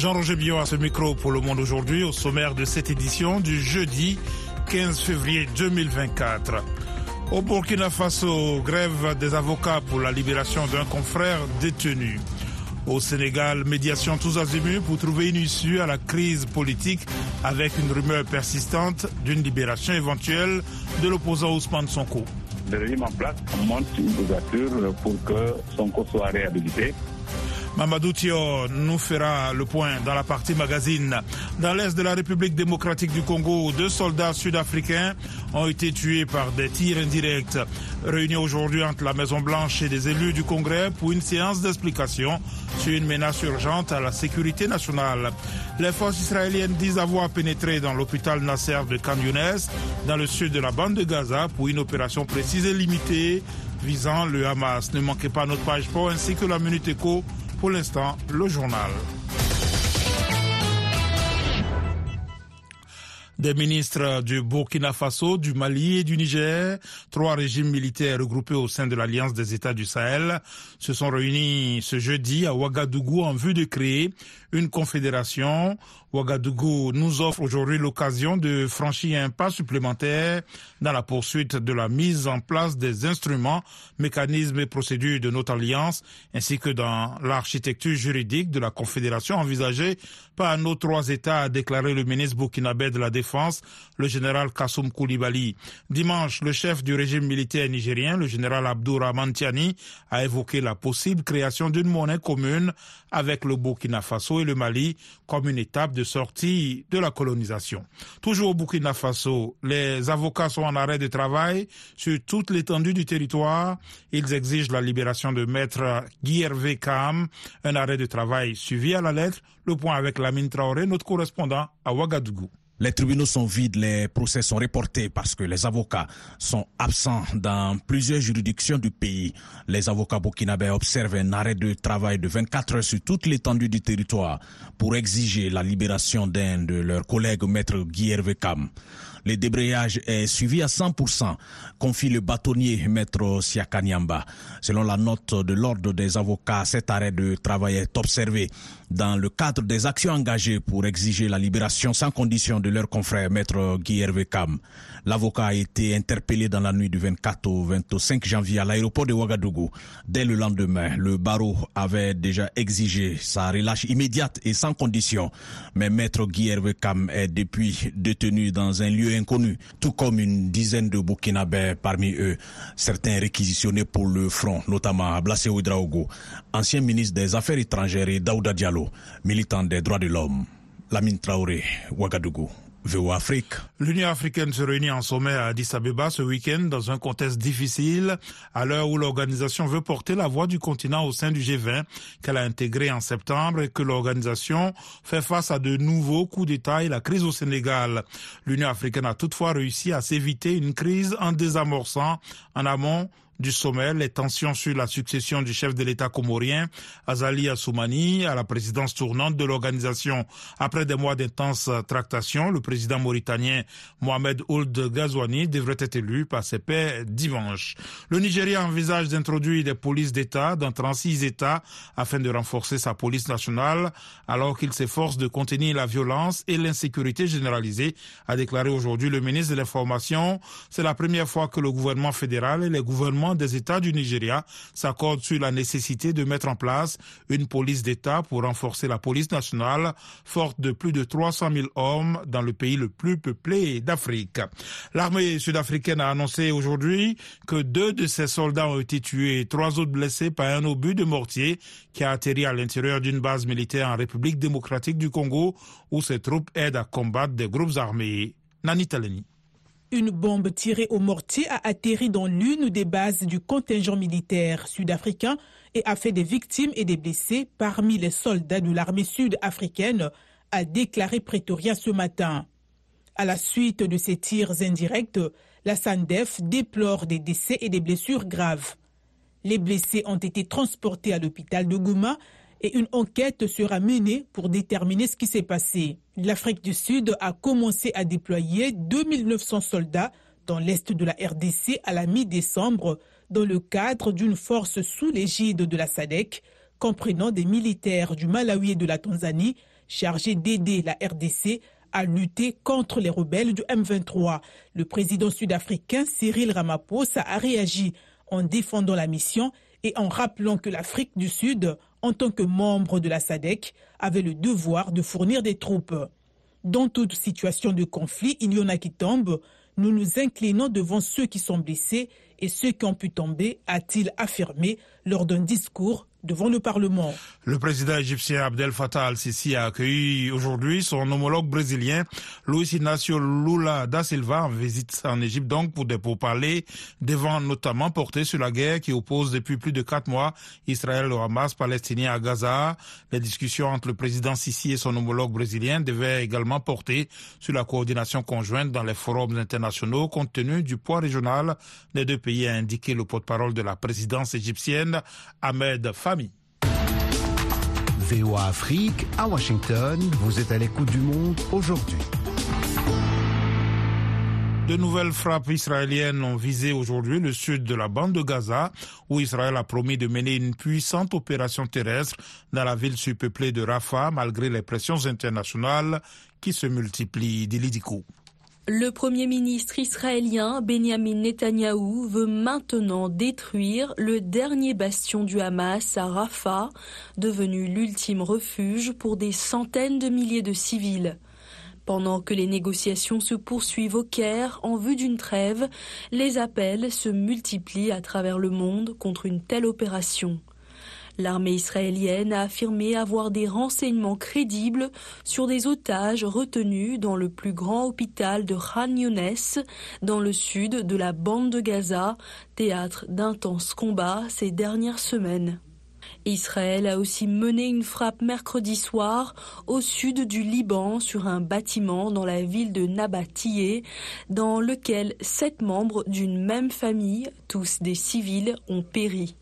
Jean-Roger Billon à ce micro pour Le Monde aujourd'hui au sommaire de cette édition du jeudi 15 février 2024. Au Burkina Faso, grève des avocats pour la libération d'un confrère détenu. Au Sénégal, médiation tous azimuts pour trouver une issue à la crise politique avec une rumeur persistante d'une libération éventuelle de l'opposant Ousmane Sonko. Le régime en place monte une pour que Sonko soit réhabilité. Mamadou Thio nous fera le point dans la partie magazine. Dans l'est de la République démocratique du Congo, deux soldats sud-africains ont été tués par des tirs indirects. Réunis aujourd'hui entre la Maison-Blanche et des élus du Congrès pour une séance d'explication sur une menace urgente à la sécurité nationale. Les forces israéliennes disent avoir pénétré dans l'hôpital Nasser de Khan dans le sud de la bande de Gaza, pour une opération précise et limitée visant le Hamas. Ne manquez pas notre page pour ainsi que la Minute Éco pour l'instant, le journal. des ministres du Burkina Faso, du Mali et du Niger, trois régimes militaires regroupés au sein de l'Alliance des États du Sahel, se sont réunis ce jeudi à Ouagadougou en vue de créer une confédération. Ouagadougou nous offre aujourd'hui l'occasion de franchir un pas supplémentaire dans la poursuite de la mise en place des instruments, mécanismes et procédures de notre alliance, ainsi que dans l'architecture juridique de la confédération envisagée par nos trois États, a déclaré le ministre burkinabé de la Défense, le général Kassoum Koulibaly. Dimanche, le chef du régime militaire nigérien, le général Abdourahman Tiani, a évoqué la possible création d'une monnaie commune avec le Burkina Faso le Mali comme une étape de sortie de la colonisation. Toujours au Burkina Faso, les avocats sont en arrêt de travail sur toute l'étendue du territoire. Ils exigent la libération de maître Guy Hervé Kam, un arrêt de travail suivi à la lettre. Le point avec Lamine Traoré, notre correspondant à Ouagadougou. Les tribunaux sont vides, les procès sont reportés parce que les avocats sont absents dans plusieurs juridictions du pays. Les avocats burkinabés observent un arrêt de travail de 24 heures sur toute l'étendue du territoire pour exiger la libération d'un de leurs collègues, maître Guy Hervé le débrayage est suivi à 100%, confie le bâtonnier maître Siakanyamba. Selon la note de l'ordre des avocats, cet arrêt de travail est observé dans le cadre des actions engagées pour exiger la libération sans condition de leur confrère maître Guy Hervé L'avocat a été interpellé dans la nuit du 24 au 25 janvier à l'aéroport de Ouagadougou. Dès le lendemain, le barreau avait déjà exigé sa relâche immédiate et sans condition. Mais maître Guy Hervé est depuis détenu dans un lieu inconnu, tout comme une dizaine de Burkinabés parmi eux, certains réquisitionnés pour le front, notamment Ablassé Ouedraogo, ancien ministre des Affaires étrangères et Daouda Diallo, militant des droits de l'homme. Lamine Traoré, Ouagadougou. L'Union africaine se réunit en sommet à Addis Abeba ce week-end dans un contexte difficile à l'heure où l'organisation veut porter la voix du continent au sein du G20 qu'elle a intégré en septembre et que l'organisation fait face à de nouveaux coups d'État et la crise au Sénégal. L'Union africaine a toutefois réussi à s'éviter une crise en désamorçant en amont du sommet, les tensions sur la succession du chef de l'État comorien, Azali Assoumani, à la présidence tournante de l'organisation. Après des mois d'intenses tractations, le président mauritanien Mohamed Ould Ghazouani devrait être élu par ses pairs dimanche. Le Nigeria envisage d'introduire des polices d'État dans 36 États afin de renforcer sa police nationale, alors qu'il s'efforce de contenir la violence et l'insécurité généralisée, a déclaré aujourd'hui le ministre de l'Information. C'est la première fois que le gouvernement fédéral et les gouvernements des États du Nigeria s'accordent sur la nécessité de mettre en place une police d'État pour renforcer la police nationale, forte de plus de 300 000 hommes dans le pays le plus peuplé d'Afrique. L'armée sud-africaine a annoncé aujourd'hui que deux de ses soldats ont été tués et trois autres blessés par un obus de mortier qui a atterri à l'intérieur d'une base militaire en République démocratique du Congo où ses troupes aident à combattre des groupes armés. Nani Taleni. Une bombe tirée au mortier a atterri dans l'une des bases du contingent militaire sud-africain et a fait des victimes et des blessés parmi les soldats de l'armée sud-africaine, a déclaré Pretoria ce matin. À la suite de ces tirs indirects, la SANDEF déplore des décès et des blessures graves. Les blessés ont été transportés à l'hôpital de Gouma et une enquête sera menée pour déterminer ce qui s'est passé. L'Afrique du Sud a commencé à déployer 2900 soldats dans l'est de la RDC à la mi-décembre dans le cadre d'une force sous l'égide de la SADEC, comprenant des militaires du Malawi et de la Tanzanie, chargé d'aider la RDC à lutter contre les rebelles du M23. Le président sud-africain Cyril Ramaphosa a réagi en défendant la mission et en rappelant que l'Afrique du Sud, en tant que membre de la SADC, avait le devoir de fournir des troupes. Dans toute situation de conflit, il y en a qui tombent. Nous nous inclinons devant ceux qui sont blessés et ceux qui ont pu tomber, a-t-il affirmé lors d'un discours devant le Parlement. Le président égyptien Abdel Fattah al-Sisi a accueilli aujourd'hui son homologue brésilien Luis Inácio Lula da Silva en visite en Égypte donc pour des pourparlers devant notamment porter sur la guerre qui oppose depuis plus de quatre mois Israël au Hamas palestinien à Gaza. Les discussions entre le président Sisi et son homologue brésilien devaient également porter sur la coordination conjointe dans les forums internationaux compte tenu du poids régional des deux pays a indiqué le porte-parole de la présidence égyptienne Ahmed Fattah VOA Afrique à Washington, vous êtes à l'écoute du monde aujourd'hui. De nouvelles frappes israéliennes ont visé aujourd'hui le sud de la bande de Gaza, où Israël a promis de mener une puissante opération terrestre dans la ville surpeuplée de Rafah, malgré les pressions internationales qui se multiplient. D'Ilidico. Le Premier ministre israélien Benjamin Netanyahou veut maintenant détruire le dernier bastion du Hamas à Rafah, devenu l'ultime refuge pour des centaines de milliers de civils. Pendant que les négociations se poursuivent au Caire en vue d'une trêve, les appels se multiplient à travers le monde contre une telle opération. L'armée israélienne a affirmé avoir des renseignements crédibles sur des otages retenus dans le plus grand hôpital de Khan Younes, dans le sud de la bande de Gaza, théâtre d'intenses combats ces dernières semaines. Israël a aussi mené une frappe mercredi soir au sud du Liban sur un bâtiment dans la ville de Nabatiyeh, dans lequel sept membres d'une même famille, tous des civils, ont péri.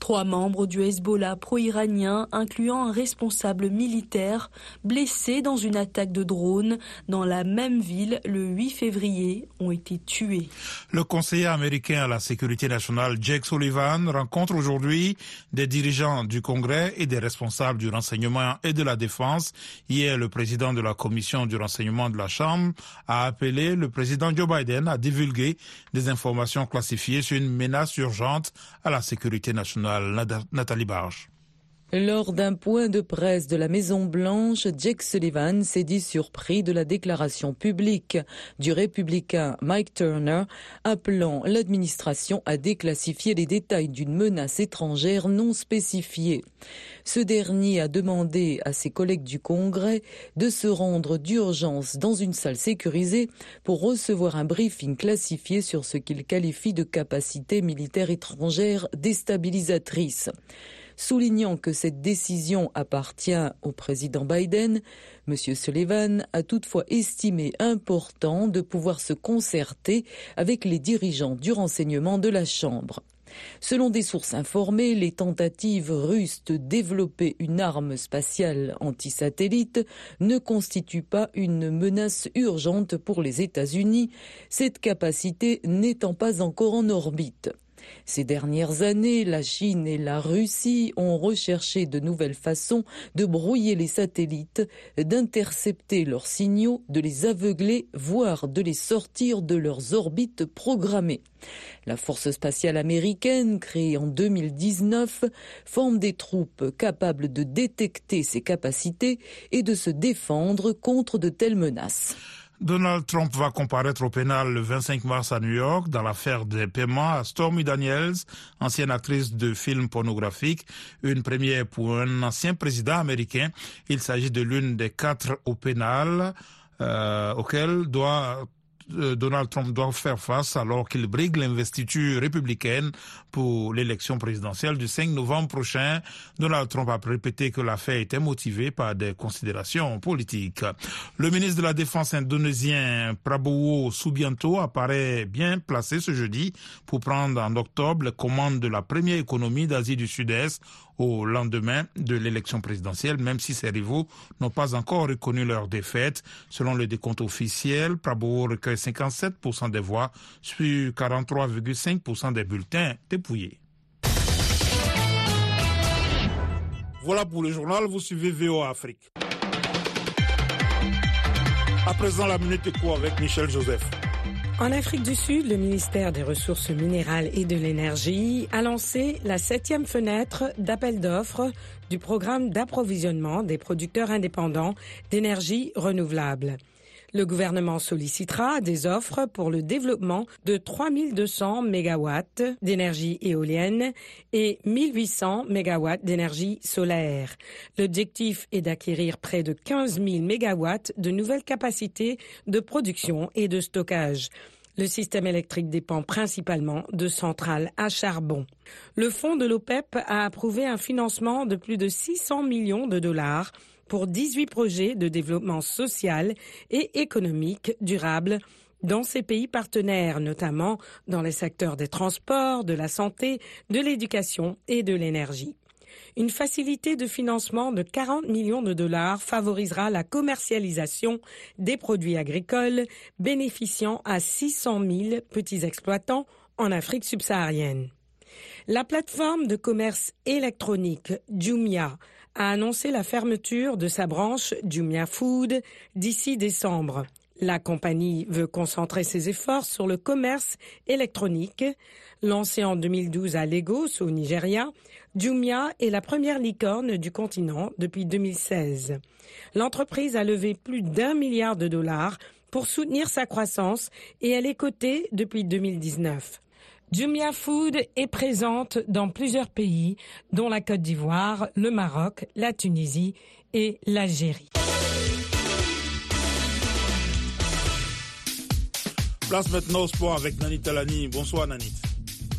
Trois membres du Hezbollah pro-iranien, incluant un responsable militaire, blessé dans une attaque de drone dans la même ville le 8 février, ont été tués. Le conseiller américain à la sécurité nationale, Jake Sullivan, rencontre aujourd'hui des dirigeants du Congrès et des responsables du renseignement et de la défense. Hier, le président de la commission du renseignement de la Chambre a appelé le président Joe Biden à divulguer des informations classifiées sur une menace urgente à la sécurité nationale. Nathalie Barge. Lors d'un point de presse de la Maison Blanche, Jake Sullivan s'est dit surpris de la déclaration publique du républicain Mike Turner appelant l'administration à déclassifier les détails d'une menace étrangère non spécifiée. Ce dernier a demandé à ses collègues du Congrès de se rendre d'urgence dans une salle sécurisée pour recevoir un briefing classifié sur ce qu'il qualifie de capacité militaire étrangère déstabilisatrice. Soulignant que cette décision appartient au président Biden, M. Sullivan a toutefois estimé important de pouvoir se concerter avec les dirigeants du renseignement de la Chambre. Selon des sources informées, les tentatives russes de développer une arme spatiale anti-satellite ne constituent pas une menace urgente pour les États-Unis, cette capacité n'étant pas encore en orbite. Ces dernières années, la Chine et la Russie ont recherché de nouvelles façons de brouiller les satellites, d'intercepter leurs signaux, de les aveugler, voire de les sortir de leurs orbites programmées. La force spatiale américaine, créée en 2019, forme des troupes capables de détecter ces capacités et de se défendre contre de telles menaces. Donald Trump va comparaître au pénal le 25 mars à New York dans l'affaire des paiements à Stormy Daniels, ancienne actrice de films pornographiques, une première pour un ancien président américain. Il s'agit de l'une des quatre au pénal euh, auquel doit Donald Trump doit faire face alors qu'il brigue l'investiture républicaine pour l'élection présidentielle du 5 novembre prochain. Donald Trump a répété que l'affaire était motivée par des considérations politiques. Le ministre de la Défense indonésien Prabowo Subianto apparaît bien placé ce jeudi pour prendre en octobre les commandes de la première économie d'Asie du Sud-Est au lendemain de l'élection présidentielle, même si ses rivaux n'ont pas encore reconnu leur défaite. Selon le décompte officiel, Prabowo recueille 57% des voix sur 43,5% des bulletins dépouillés. Voilà pour le journal, vous suivez VO Afrique. À présent, la minute éco avec Michel Joseph. En Afrique du Sud, le ministère des Ressources minérales et de l'Énergie a lancé la septième fenêtre d'appel d'offres du programme d'approvisionnement des producteurs indépendants d'énergie renouvelable. Le gouvernement sollicitera des offres pour le développement de 3200 MW d'énergie éolienne et 1800 MW d'énergie solaire. L'objectif est d'acquérir près de 15 000 MW de nouvelles capacités de production et de stockage. Le système électrique dépend principalement de centrales à charbon. Le fonds de l'OPEP a approuvé un financement de plus de 600 millions de dollars pour 18 projets de développement social et économique durable dans ces pays partenaires, notamment dans les secteurs des transports, de la santé, de l'éducation et de l'énergie. Une facilité de financement de 40 millions de dollars favorisera la commercialisation des produits agricoles bénéficiant à 600 000 petits exploitants en Afrique subsaharienne. La plateforme de commerce électronique Jumia a annoncé la fermeture de sa branche Jumia Food d'ici décembre. La compagnie veut concentrer ses efforts sur le commerce électronique. Lancée en 2012 à Lagos, au Nigeria, Jumia est la première licorne du continent depuis 2016. L'entreprise a levé plus d'un milliard de dollars pour soutenir sa croissance et elle est cotée depuis 2019. Jumia Food est présente dans plusieurs pays, dont la Côte d'Ivoire, le Maroc, la Tunisie et l'Algérie. Place maintenant au sport avec Nanit Talani. Bonsoir Nanit.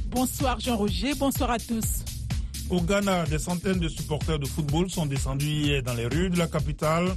Bonsoir Jean-Roger, bonsoir à tous. Au Ghana, des centaines de supporters de football sont descendus hier dans les rues de la capitale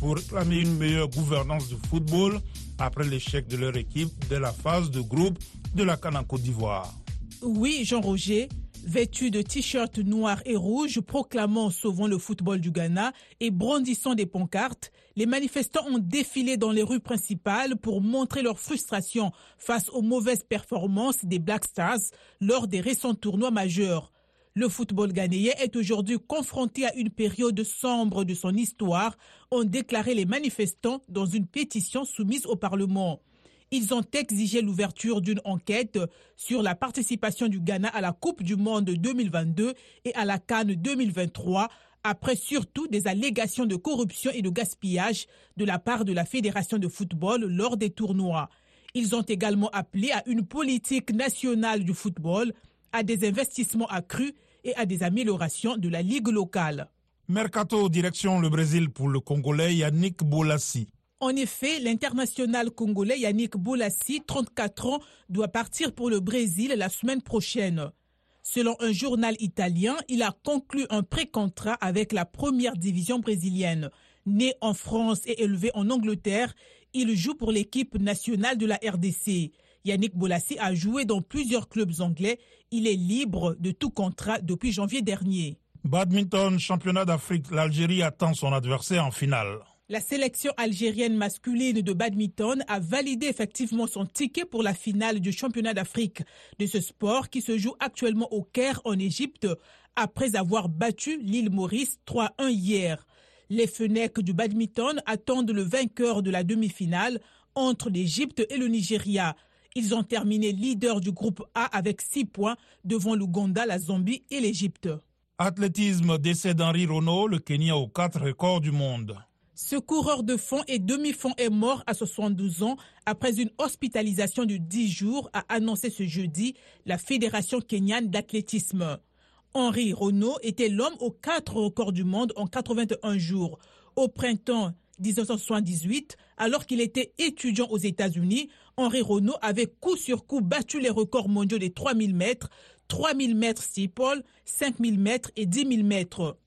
pour réclamer une meilleure gouvernance du football après l'échec de leur équipe de la phase de groupe de la Côte d'Ivoire. Oui, Jean-Roger, vêtus de t-shirts noirs et rouges proclamant Sauvons le football du Ghana et brandissant des pancartes, les manifestants ont défilé dans les rues principales pour montrer leur frustration face aux mauvaises performances des Black Stars lors des récents tournois majeurs. Le football ghanéen est aujourd'hui confronté à une période sombre de son histoire, ont déclaré les manifestants dans une pétition soumise au Parlement. Ils ont exigé l'ouverture d'une enquête sur la participation du Ghana à la Coupe du Monde 2022 et à la Cannes 2023 après surtout des allégations de corruption et de gaspillage de la part de la Fédération de football lors des tournois. Ils ont également appelé à une politique nationale du football, à des investissements accrus et à des améliorations de la ligue locale. Mercato direction le Brésil pour le Congolais Yannick Bolassi. En effet, l'international congolais Yannick Bolassi, 34 ans, doit partir pour le Brésil la semaine prochaine. Selon un journal italien, il a conclu un pré-contrat avec la première division brésilienne. Né en France et élevé en Angleterre, il joue pour l'équipe nationale de la RDC. Yannick Bolassi a joué dans plusieurs clubs anglais. Il est libre de tout contrat depuis janvier dernier. Badminton, championnat d'Afrique, l'Algérie attend son adversaire en finale. La sélection algérienne masculine de badminton a validé effectivement son ticket pour la finale du championnat d'Afrique de ce sport qui se joue actuellement au Caire en Égypte après avoir battu l'île Maurice 3-1 hier. Les Fennecs du badminton attendent le vainqueur de la demi-finale entre l'Égypte et le Nigeria. Ils ont terminé leader du groupe A avec 6 points devant l'Ouganda, la Zambie et l'Égypte. Athlétisme, décès d'Henri Renault, le Kenya aux quatre records du monde. Ce coureur de fond et demi-fond est mort à 72 ans après une hospitalisation de 10 jours, a annoncé ce jeudi la Fédération kenyane d'athlétisme. Henri Renault était l'homme aux quatre records du monde en 81 jours. Au printemps 1978, alors qu'il était étudiant aux États-Unis, Henri Renault avait coup sur coup battu les records mondiaux des 3000 mètres, 3000 mètres steeple, 5000 mètres et 10 000 mètres.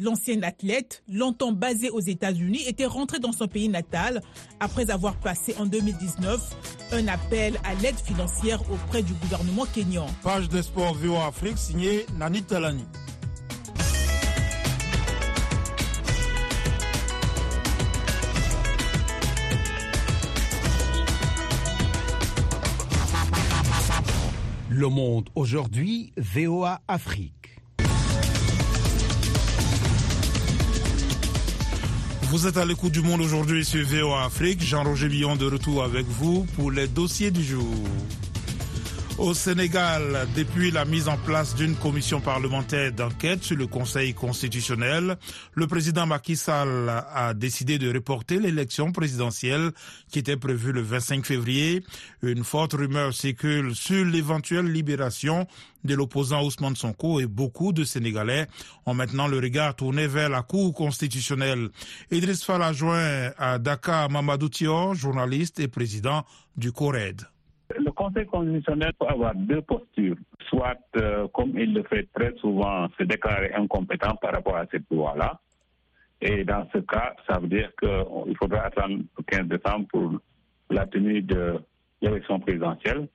L'ancien athlète, longtemps basé aux États-Unis, était rentré dans son pays natal après avoir passé en 2019 un appel à l'aide financière auprès du gouvernement kényan. Page de sport VOA Afrique signée Nani Talani. Le monde aujourd'hui, VOA Afrique. Vous êtes à l'écoute du monde aujourd'hui sur VOA Afrique. Jean-Roger Lyon de retour avec vous pour les dossiers du jour. Au Sénégal, depuis la mise en place d'une commission parlementaire d'enquête sur le Conseil constitutionnel, le président Macky Sall a décidé de reporter l'élection présidentielle qui était prévue le 25 février. Une forte rumeur circule sur l'éventuelle libération de l'opposant Ousmane Sonko et beaucoup de Sénégalais ont maintenant le regard tourné vers la Cour constitutionnelle. Idriss Fall a joint à Dakar Mamadou Thior, journaliste et président du CORED. Conseil constitutionnel peut avoir deux postures. Soit, euh, comme il le fait très souvent, se déclarer incompétent par rapport à cette loi-là. Et dans ce cas, ça veut dire qu'il faudra attendre le 15 décembre pour la tenue de l'élection présidentielle.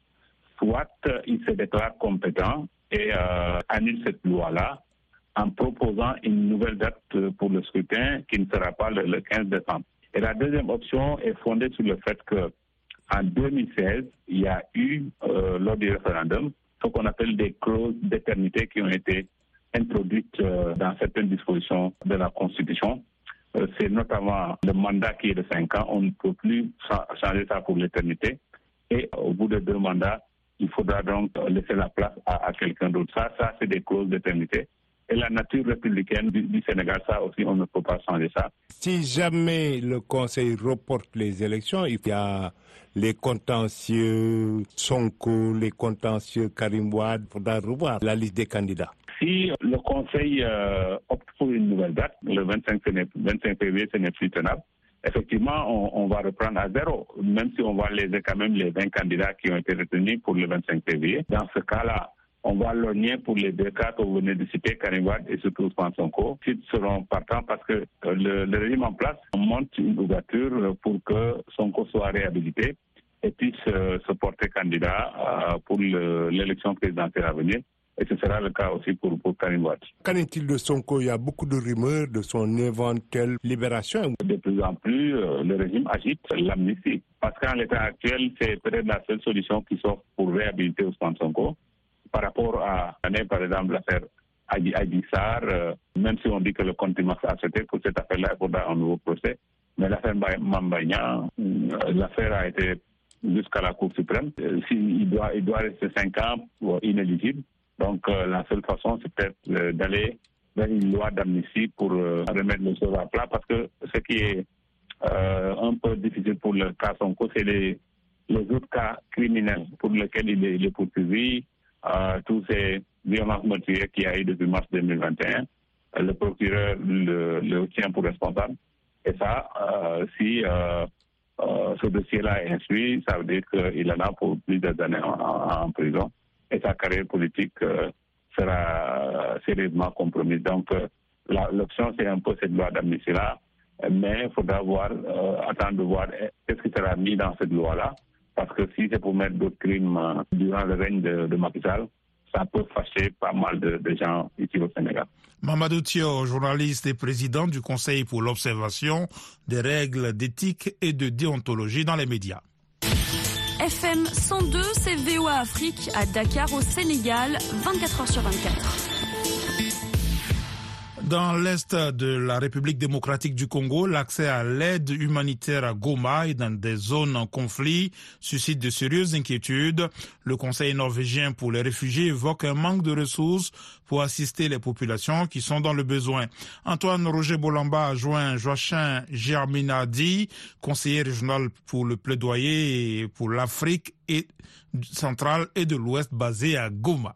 Soit, euh, il se déclare compétent et euh, annule cette loi-là en proposant une nouvelle date pour le scrutin qui ne sera pas le 15 décembre. Et la deuxième option est fondée sur le fait que en 2016, il y a eu, euh, lors du référendum, ce qu'on appelle des clauses d'éternité qui ont été introduites euh, dans certaines dispositions de la Constitution. Euh, C'est notamment le mandat qui est de 5 ans. On ne peut plus changer ça pour l'éternité. Et au bout de deux mandats, il faudra donc laisser la place à, à quelqu'un d'autre. Ça, ça c'est des clauses d'éternité. Et la nature républicaine du, du, Sénégal, ça aussi, on ne peut pas changer ça. Si jamais le Conseil reporte les élections, il y a les contentieux Sonko, les contentieux Karim Wade, il faudra revoir la liste des candidats. Si le Conseil euh, opte pour une nouvelle date, le 25, 25 février, ce n'est plus tenable. Effectivement, on, on, va reprendre à zéro, même si on va léser quand même les 20 candidats qui ont été retenus pour le 25 février. Dans ce cas-là, on va lorgner pour les deux cas que vous venez de citer, Karim Wade et surtout Ousmane Sonko, qui seront partants parce que le, le, régime en place monte une ouverture pour que Sonko soit réhabilité et puisse euh, se porter candidat euh, pour l'élection présidentielle à venir. Et ce sera le cas aussi pour, pour. Qu'en est-il de Sonko? Il y a beaucoup de rumeurs de son éventuelle libération. De plus en plus, euh, le régime agite l'amnistie. Parce qu'en l'état actuel, c'est peut-être la seule solution qui s'offre pour réhabiliter Ousmane Sonko par rapport à, par exemple, l'affaire Adi Sar, euh, même si on dit que le contumace a accepté pour cette affaire-là, il faudra un nouveau procès. Mais l'affaire Mambagna, euh, l'affaire a été jusqu'à la Cour suprême. Euh, il, doit, il doit rester cinq ans inéligible. Donc, la seule façon, c'est peut-être d'aller vers une loi d'amnistie pour remettre les choses à plat parce que ce qui est un peu difficile pour le cas Sonko, c'est les, les autres cas criminels pour lesquels il est poursuivi, euh, tous ces violences meurtrières qu'il y a eu depuis mars 2021. Euh, le procureur le, le, tient pour responsable. Et ça, euh, si ce dossier-là est instruit, ça veut dire qu'il en a pour plusieurs années en, prison. Et sa carrière politique sera sérieusement compromise. Donc, l'option, c'est un peu cette loi d'amnistie-là. Mais il faudra voir, attendre de voir qu'est-ce qui sera mis dans cette loi-là. Parce que si c'est pour mettre d'autres crimes euh, durant le règne de, de Macky Sall, ça peut fâcher pas mal de, de, gens ici au Sénégal. Mamadou Thio, journaliste et président du Conseil pour l'observation des règles d'éthique et de déontologie dans les médias. FM 102, c'est VOA Afrique à Dakar au Sénégal, 24 heures sur 24. Dans l'est de la République démocratique du Congo, l'accès à l'aide humanitaire à Goma et dans des zones en conflit suscite de sérieuses inquiétudes. Le Conseil norvégien pour les réfugiés évoque un manque de ressources pour assister les populations qui sont dans le besoin. Antoine Roger Bolamba a joint Joachim Germinadi, conseiller régional pour le plaidoyer pour l'Afrique centrale et de l'Ouest basé à Goma.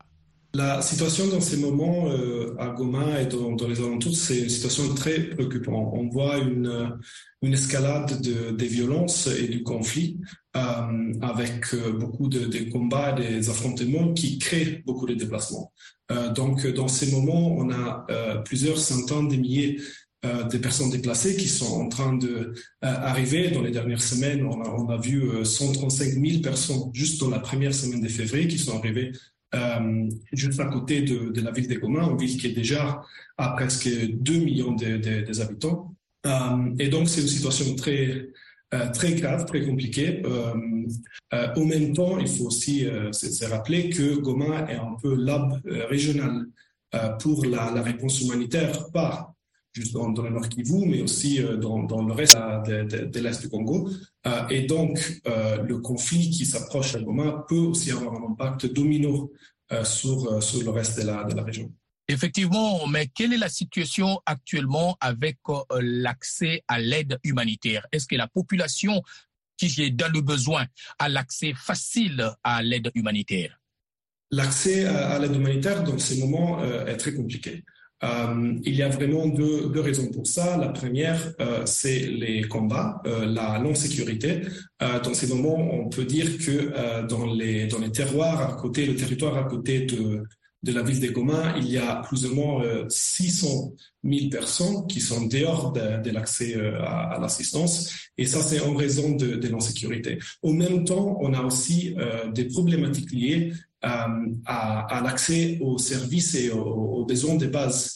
La situation dans ces moments euh, à Goma et dans, dans les alentours, c'est une situation très préoccupante. On voit une, escalade de, des violences et du conflit euh, avec beaucoup de, combats, des affrontements qui créent beaucoup de déplacements. Euh, donc, dans ces moments, on a euh, plusieurs centaines de milliers euh, de personnes déplacées qui sont en train de arriver. Dans les dernières semaines, on a vu 135 000 personnes juste dans la première semaine de février qui sont arrivées euh, juste à côté de, la ville de Goma, une ville qui est déjà à presque 2 millions de, des. Euh, et donc, c'est une situation très, euh, très grave, très compliquée. au même temps, il faut aussi se rappeler que Goma est un peu l'hub régional pour la, la, réponse humanitaire, pas juste dans, le Nord Kivu, mais aussi dans, dans, le reste de, de, de l'Est du Congo. et donc, le conflit qui s'approche à Goma peut aussi avoir un impact domino sur, sur le reste de la, de la région. Effectivement, mais quelle est la situation actuellement avec euh, l'accès à l'aide humanitaire? Est-ce que la population qui est dans le besoin a l'accès facile à l'aide humanitaire? L'accès à, l'aide humanitaire dans ces moments euh, est très compliqué. Euh, il y a vraiment deux, raisons pour ça. La première, c'est les combats, la non-sécurité. dans ces moments, on peut dire que dans les dans les terroirs à côté, le territoire à côté de de la ville de Goma, il y a plus ou moins 600 euh, 000 personnes qui sont dehors de, l'accès euh, à, l'assistance. Et ça, c'est en raison de, de l'insécurité. Au même temps, on a aussi euh, des problématiques liées à, l'accès aux services et aux, besoins de base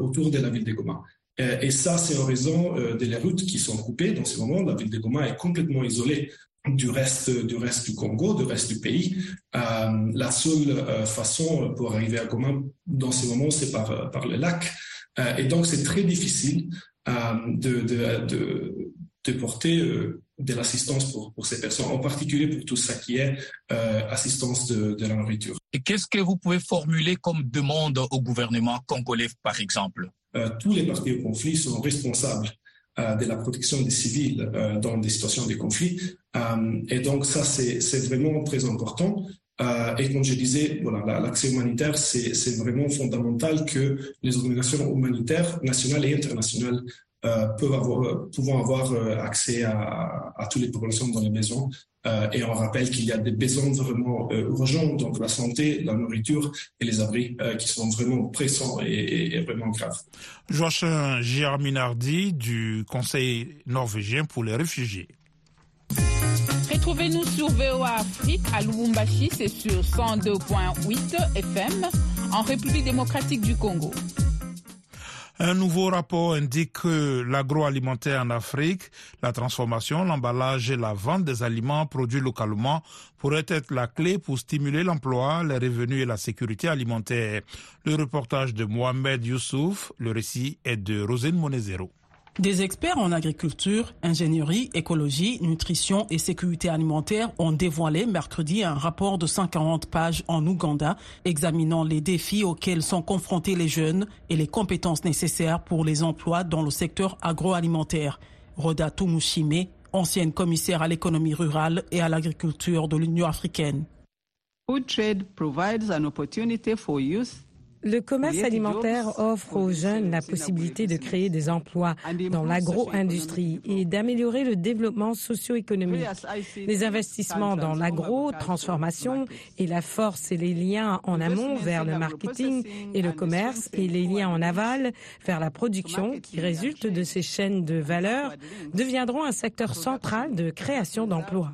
autour de la ville de Goma. Et ça, c'est en raison des routes qui sont coupées. Dans ce moment, la ville de Goma est complètement isolée du reste du Congo, du reste du pays. Euh, la seule euh, façon pour arriver à Goma dans ce moment, c'est par le lac. Euh, et donc c'est très difficile de, de, de, de porter de l'assistance pour, pour ces personnes, en particulier pour tout ça qui est assistance de, de la nourriture. Et qu'est-ce que vous pouvez formuler comme demande au gouvernement congolais, par exemple? Tous les partis au conflit sont responsables euh, de la protection des civils euh, dans des situations de conflit. Euh, et donc ça, c'est vraiment très important. et comme je disais, voilà, l'accès humanitaire, c'est vraiment fondamental que les organisations humanitaires nationales et internationales peuvent avoir, pouvant avoir accès à, à toutes les populations dans les maisons euh, et on rappelle qu'il y a des besoins vraiment euh, urgents, donc la santé, la nourriture et les abris euh, qui sont vraiment pressants et, vraiment graves. Joachim Giarminardi du Conseil norvégien pour les réfugiés. Retrouvez-nous sur VOA Afrique à Lubumbashi, c'est sur 102.8 FM en République démocratique du Congo. Un nouveau rapport indique que l'agroalimentaire en Afrique, la transformation, l'emballage et la vente des aliments produits localement pourraient être la clé pour stimuler l'emploi, les revenus et la sécurité alimentaire. Le reportage de Mohamed Youssouf, le récit est de Rosine Monezero. Des experts en agriculture, ingénierie, écologie, nutrition et sécurité alimentaire ont dévoilé mercredi un rapport de 140 pages en Ouganda examinant les défis auxquels sont confrontés les jeunes et les compétences nécessaires pour les emplois dans le secteur agroalimentaire. Roda Tumushime, ancienne commissaire à l'économie rurale et à l'agriculture de l'Union africaine. Food trade provides an opportunity for youth le commerce alimentaire offre aux jeunes la possibilité de créer des emplois dans l'agro-industrie et d'améliorer le développement socio-économique. Les investissements dans l'agro-transformation et la force et les liens en amont vers le marketing et le commerce et les liens en aval vers la production qui résultent de ces chaînes de valeur deviendront un secteur central de création d'emplois.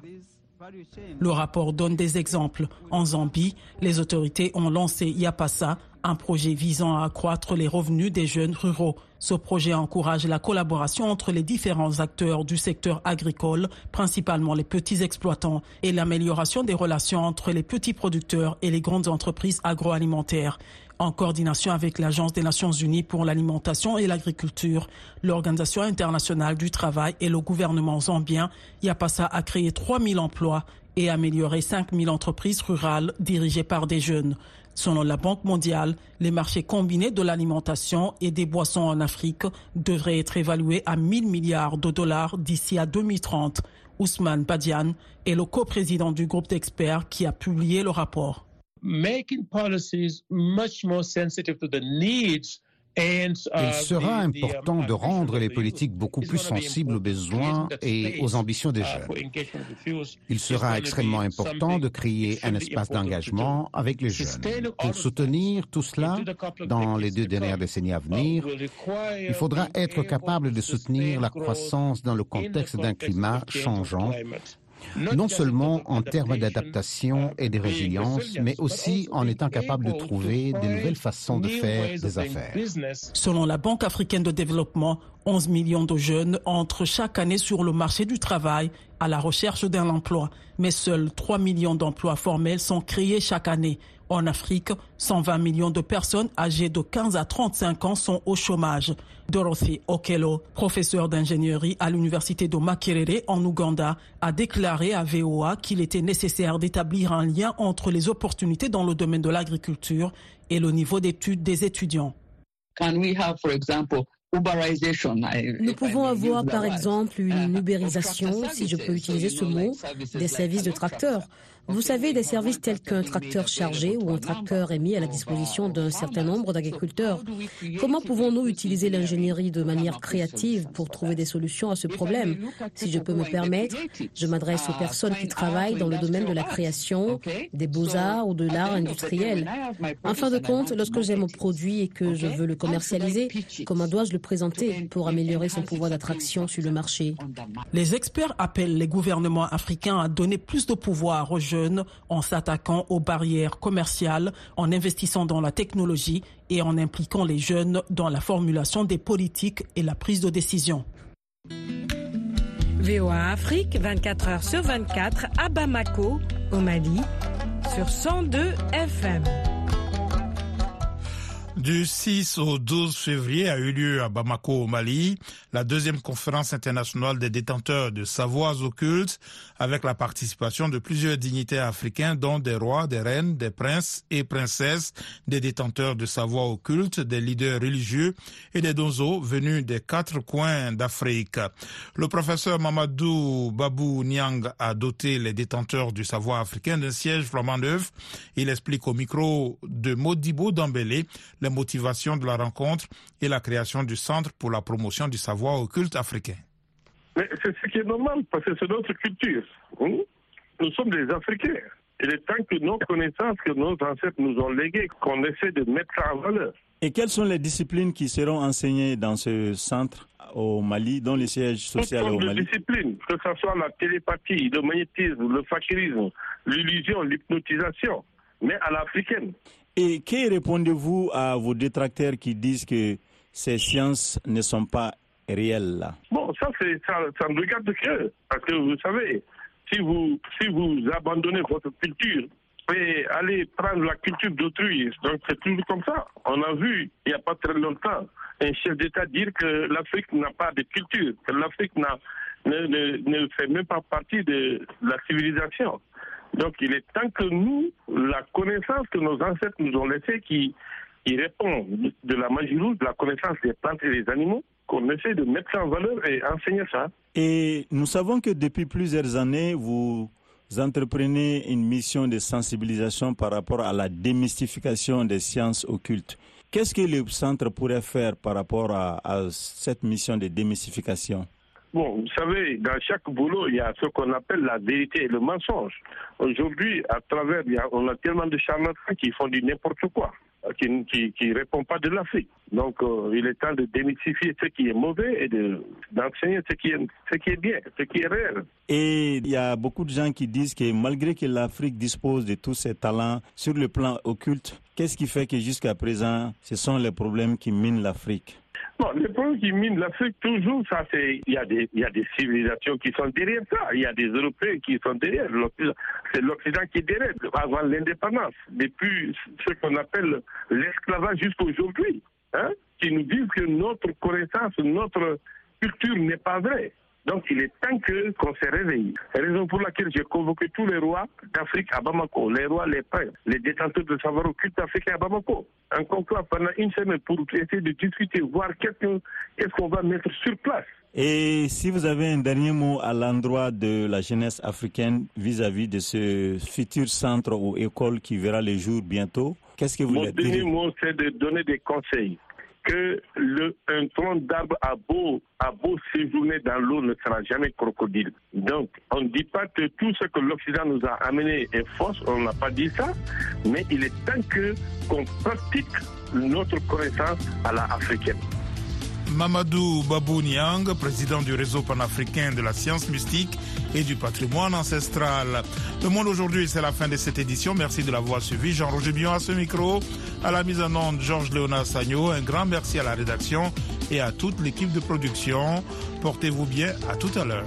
Le rapport donne des exemples. En Zambie, les autorités ont lancé Yapasa, un projet visant à accroître les revenus des jeunes ruraux. Ce projet encourage la collaboration entre les différents acteurs du secteur agricole, principalement les petits exploitants, et l'amélioration des relations entre les petits producteurs et les grandes entreprises agroalimentaires. En coordination avec l'Agence des Nations Unies pour l'alimentation et l'agriculture, l'Organisation internationale du travail et le gouvernement zambien, Yapasa a créé 3000 emplois et amélioré 5000 entreprises rurales dirigées par des jeunes. Selon la Banque mondiale, les marchés combinés de l'alimentation et des boissons en Afrique devraient être évalués à 1000 milliards de dollars d'ici à 2030. Ousmane Badian est le coprésident du groupe d'experts qui a publié le rapport. Making policies much more sensitive to the needs il uh, sera important de rendre les politiques beaucoup plus sensibles aux besoins et aux ambitions des uh, jeunes. Il sera extrêmement important de créer un espace d'engagement avec les jeunes. Pour soutenir tout cela dans les deux dernières décennies à venir, il faudra être capable de soutenir la croissance dans le contexte d'un climat changeant non seulement en termes d'adaptation et de résilience, mais aussi en étant capable de trouver de nouvelles façons de faire des affaires. Selon la Banque africaine de développement, 11 millions de jeunes entrent chaque année sur le marché du travail à la recherche d'un emploi, mais seuls 3 millions d'emplois formels sont créés chaque année. En Afrique, 120 millions de personnes âgées de 15 à 35 ans sont au chômage. Dorothy Okello, professeure d'ingénierie à l'université de Makerere en Ouganda, a déclaré à VOA qu'il était nécessaire d'établir un lien entre les opportunités dans le domaine de l'agriculture et le niveau d'études des étudiants. Nous pouvons avoir par exemple une ubérisation, si je peux utiliser ce mot, des services de tracteurs. Vous savez, des services tels qu'un tracteur chargé ou un tracteur est mis à la disposition d'un certain nombre d'agriculteurs. Comment pouvons-nous utiliser l'ingénierie de manière créative pour trouver des solutions à ce problème? Si je peux me permettre, je m'adresse aux personnes qui travaillent dans le domaine de la création, des beaux-arts ou de l'art industriel. En fin de compte, lorsque j'aime un produit et que je veux le commercialiser, comment dois-je le présenter pour améliorer son pouvoir d'attraction sur le marché Les experts appellent les gouvernements africains à donner plus de pouvoir aux jeunes en s'attaquant aux barrières commerciales, en investissant dans la technologie et en impliquant les jeunes dans la formulation des politiques et la prise de décision. VOA Afrique, 24 heures sur 24 à Bamako, au Mali, sur 102 FM. Du 6 au 12 février a eu lieu à Bamako au Mali la deuxième conférence internationale des détenteurs de savoirs occultes avec la participation de plusieurs dignitaires africains dont des rois, des reines, des princes et princesses, des détenteurs de savoirs occultes, des leaders religieux et des donzos venus des quatre coins d'Afrique. Le professeur Mamadou Babou Niang a doté les détenteurs du savoir africain d'un siège flamand neuf. Il explique au micro de Modibo Dambélé les motivations de la rencontre et la création du Centre pour la promotion du savoir occulte africain. Mais c'est ce qui est normal, parce que c'est notre culture. Hein. Nous sommes des Africains. Il est temps que nos connaissances que nos ancêtres nous ont léguées, qu'on essaie de mettre en valeur. Et quelles sont les disciplines qui seront enseignées dans ce centre au Mali, dont le siège social est au Mali? disciplines, que ce soit la télépathie, le magnétisme, le fakirisme, l'illusion, l'hypnotisation, mais à l'africaine. Et que répondez-vous à vos détracteurs qui disent que ces sciences ne sont pas réelles Bon, ça, ça, ça me regarde de cœur. Parce que vous savez, si vous, si vous abandonnez votre culture et allez prendre la culture d'autrui, donc c'est toujours comme ça. On a vu, il n'y a pas très longtemps, un chef d'État dire que l'Afrique n'a pas de culture, que l'Afrique ne, ne, ne fait même pas partie de la civilisation. Donc il est temps que nous, la connaissance que nos ancêtres nous ont laissée, qui, qui répond de la magie rouge, de la connaissance des plantes et des animaux, qu'on essaie de mettre ça en valeur et enseigner ça. Et nous savons que depuis plusieurs années, vous entreprenez une mission de sensibilisation par rapport à la démystification des sciences occultes. Qu'est-ce que le centre pourrait faire par rapport à cette mission de démystification? Bon, vous savez, dans chaque boulot, il y a ce qu'on appelle la vérité et le mensonge. Aujourd'hui, à travers, il y a, on a tellement de charlatans qui font du n'importe quoi, qui ne qui, pas de l'Afrique. Donc, euh, il est temps de démystifier ce qui est mauvais et d'enseigner ce, qui est, ce qui est bien, ce qui est réel. Et il y a beaucoup de gens qui disent que malgré que l'Afrique dispose de tous ses talents sur le plan occulte, qu'est-ce qui fait que jusqu'à présent, ce sont les problèmes qui minent l'Afrique? Bon, le problème qui mine l'Afrique, toujours, ça, c'est, il y a des, il y a des civilisations qui sont derrière ça. Il y a des Européens qui sont derrière. C'est l'Occident qui est derrière, avant l'indépendance. Depuis ce qu'on appelle l'esclavage jusqu'à aujourd'hui. Hein, qui nous disent que notre connaissance, notre culture n'est pas vraie. Donc il est temps que qu'on se réveille. Raison pour laquelle j'ai convoqué tous les rois d'Afrique à Bamako, les rois, les princes, les détenteurs de savoir occulte africain à Bamako. Un conclave pendant une semaine pour essayer de discuter, voir qu'est-ce qu'on va mettre sur place. Et si vous avez un dernier mot à l'endroit de la jeunesse africaine vis-à-vis de ce futur centre ou école qui verra le jour bientôt, qu'est-ce que vous Mon dernier mot, c'est de donner des conseils que un tronc d'arbre a beau, séjourner dans l'eau ne sera jamais crocodile. Donc, on ne dit pas que tout ce que l'Occident nous a amené est faux, on n'a pas dit ça, mais il est temps que qu'on pratique notre connaissance à la africaine. Mamadou Babou Niang, président du réseau panafricain de la science mystique et du patrimoine ancestral. Le monde aujourd'hui, c'est la fin de cette édition. Merci de l'avoir suivi. Jean-Roger Bion à ce micro. À la mise en onde, Georges Léonard Sagno. Un grand merci à la rédaction et à toute l'équipe de production. Portez-vous bien. À tout à l'heure.